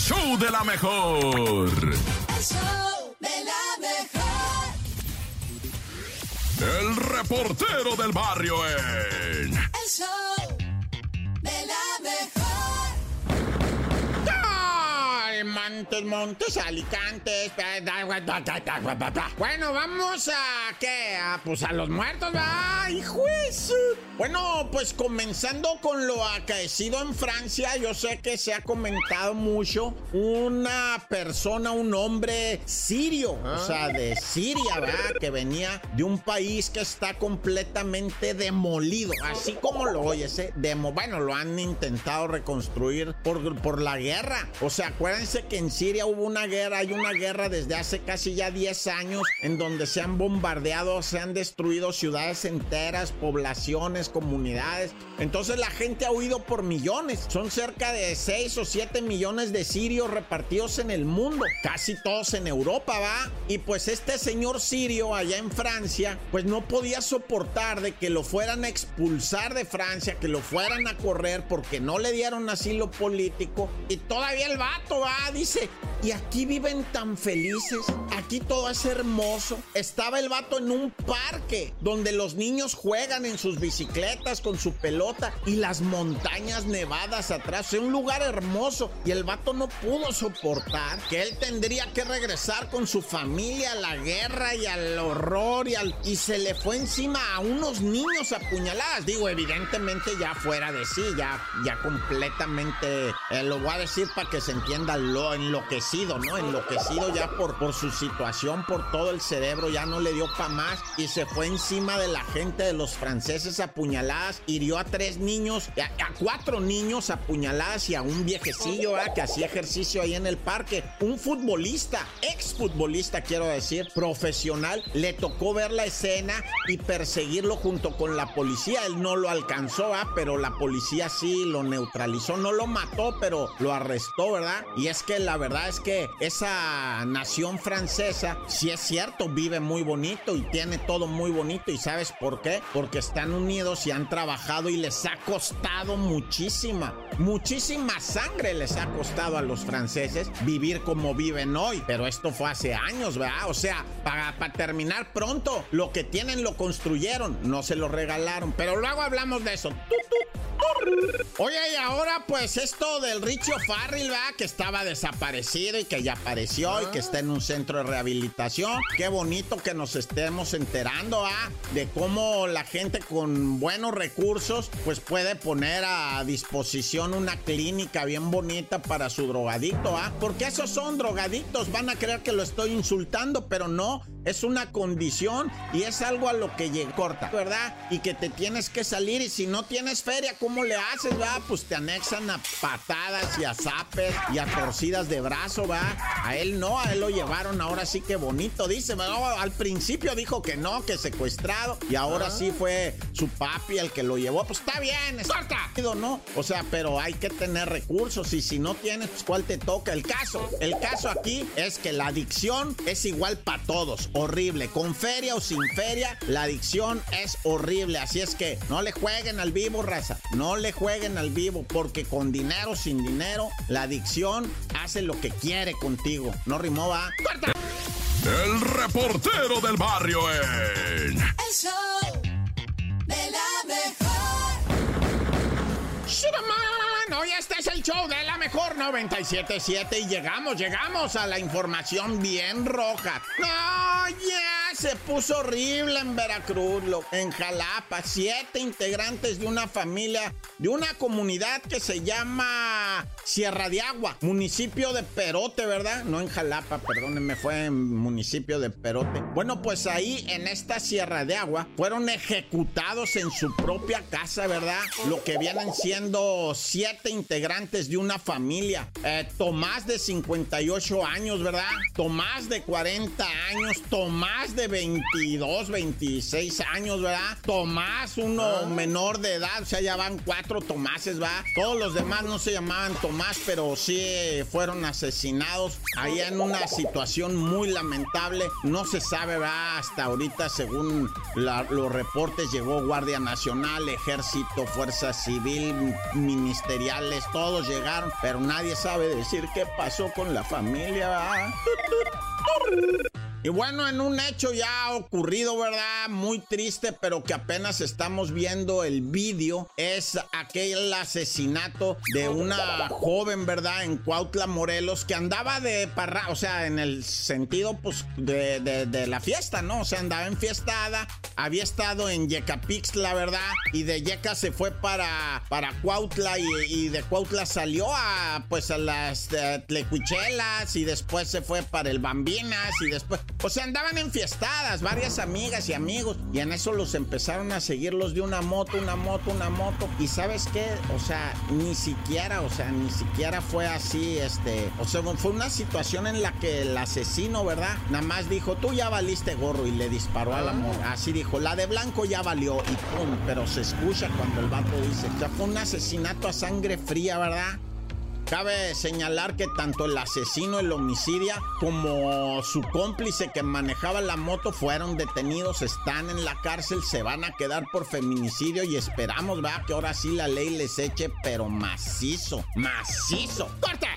show de la mejor. El show de la mejor. El reportero del barrio en. El show de la mejor. Ay, Montes, Montes, Alicantes. Bueno, vamos a qué? A, pues a los muertos, ¿verdad? Hijo de su- Bueno, pues comenzando con lo acaecido en Francia, yo sé que se ha comentado mucho. Una persona, un hombre sirio, o sea, de Siria, ¿verdad? Que venía de un país que está completamente demolido, así como lo oyes, ¿eh? Demo, bueno, lo han intentado reconstruir por, por la guerra. O sea, acuérdense que en Siria hubo una guerra, hay una guerra desde hace casi ya 10 años en donde se han bombardeado, se han destruido ciudades enteras, poblaciones, comunidades. Entonces la gente ha huido por millones. Son cerca de 6 o 7 millones de sirios repartidos en el mundo, casi todos en Europa, ¿va? Y pues este señor sirio allá en Francia, pues no podía soportar de que lo fueran a expulsar de Francia, que lo fueran a correr porque no le dieron asilo político. Y todavía el vato, va, dice, y aquí viven tan felices, aquí todo es hermoso. Estaba el vato en un parque donde los niños juegan en sus bicicletas con su pelota y las montañas nevadas atrás, o sea, un lugar hermoso. Y el vato no pudo soportar que él tendría que regresar con su familia a la guerra y al horror y al... Y se le fue encima a unos niños apuñaladas. Digo, evidentemente ya fuera de sí, ya, ya completamente, eh, lo voy a decir para que se entienda lo enloquecido, Enloquecido ya por, por su situación, por todo el cerebro, ya no le dio pa' más y se fue encima de la gente de los franceses apuñaladas, hirió a tres niños, a, cuatro niños apuñaladas y a un viejecillo. Que hacía ejercicio ahí en el parque. Un futbolista, exfutbolista quiero decir, profesional, le tocó ver la escena y perseguirlo junto con la policía. Él no lo alcanzó, ¿verdad? Pero la policía sí lo neutralizó, no lo mató, pero lo arrestó, ¿verdad? Y es que la verdad es que esa nación francesa, sí es cierto, vive muy bonito y tiene todo muy bonito. ¿Y sabes por qué? Porque están unidos y han trabajado y les ha costado muchísima, muchísima sangre les ha costado a los franceses vivir como viven hoy. Pero esto fue hace años, ¿verdad? O sea, para, terminar pronto, lo que tienen lo construyeron, no se lo regalaron. Pero luego hablamos de eso. Tut. Oye, y ahora pues esto del Richo Farrell, ¿verdad? Que estaba desaparecido y que ya apareció y que está en un centro de rehabilitación. Qué bonito que nos estemos enterando, ¿ah? De cómo la gente con buenos recursos pues puede poner a disposición una clínica bien bonita para su drogadicto, ¿ah? Porque esos son drogadictos, van a creer que lo estoy insultando, pero no, es una condición y es algo a lo que llega corta, ¿verdad? Y que te tienes que salir y si no tienes feria, ¿cómo le haces, va? Pues te anexan a patadas y a zapes y a torcidas de brazo, va. A él no, a él lo llevaron ahora sí que bonito, dice. Al principio dijo que no, que secuestrado y ahora sí fue su papi el que lo llevó. Pues está bien, está ¿no? O sea, pero hay que tener recursos y si no tienes, pues ¿cuál te toca? El caso, el caso aquí es que la adicción es igual para todos, horrible. Con feria o sin feria, la adicción es horrible. Así es que no le jueguen al vivo, raza. No le jueguen al vivo porque con dinero, sin dinero, la adicción hace lo que quiere contigo. No rimó, va. ¡Corta! El reportero del barrio en. El show show de la mejor 977 y llegamos, llegamos a la información bien roja. ¡No, ya! Se puso horrible en Veracruz, lo- en Jalapa. Siete integrantes de una familia, de una comunidad que se llama Sierra de Agua, municipio de Perote, ¿verdad? No en Jalapa, perdónenme, fue en municipio de Perote. Bueno, pues ahí en esta Sierra de Agua fueron ejecutados en su propia casa, ¿verdad? Lo que vienen siendo siete integrantes de una familia. Eh, Tomás de 58 años, ¿verdad? Tomás de 40 años, Tomás de 22, 26 años, ¿verdad? Tomás, uno ah. menor de edad, o sea, ya van cuatro Tomáses, ¿va? Todos los demás no se llamaban Tomás, pero sí fueron asesinados ahí en una situación muy lamentable. No se sabe, ¿verdad? Hasta ahorita, según los reportes, llegó Guardia Nacional, Ejército, Fuerza Civil, ministeriales, todos llegaron, pero nadie sabe decir qué pasó con la familia, ¿verdad? Y bueno, en un hecho ya ocurrido, ¿verdad? Muy triste, pero que apenas estamos viendo el vídeo, es aquel asesinato de una joven, ¿verdad? En Cuautla, Morelos, que andaba de parra, o sea, en el sentido, pues, de, de, la fiesta, ¿no? O sea, andaba enfiestada, había estado en Yecapix, la verdad, y de Yeca se fue para, para Cuautla y, de Cuautla salió a, pues, a las uh, Tlecuichelas y después se fue para el Bambinas y después o sea, andaban enfiestadas, varias amigas y amigos. Y en eso los empezaron a seguir los de una moto, una moto, una moto. Y sabes qué? O sea, ni siquiera, o sea, ni siquiera fue así, este. O sea, fue una situación en la que el asesino, ¿verdad? Nada más dijo, tú ya valiste gorro y le disparó al amor. Ah. Así dijo, la de blanco ya valió y pum. Pero se escucha cuando el vato dice, o sea, fue un asesinato a sangre fría, ¿verdad? Cabe señalar que tanto el asesino, el homicidio, como su cómplice que manejaba la moto fueron detenidos, están en la cárcel, se van a quedar por feminicidio y esperamos, va, que ahora sí la ley les eche, pero macizo, macizo. ¡Corta!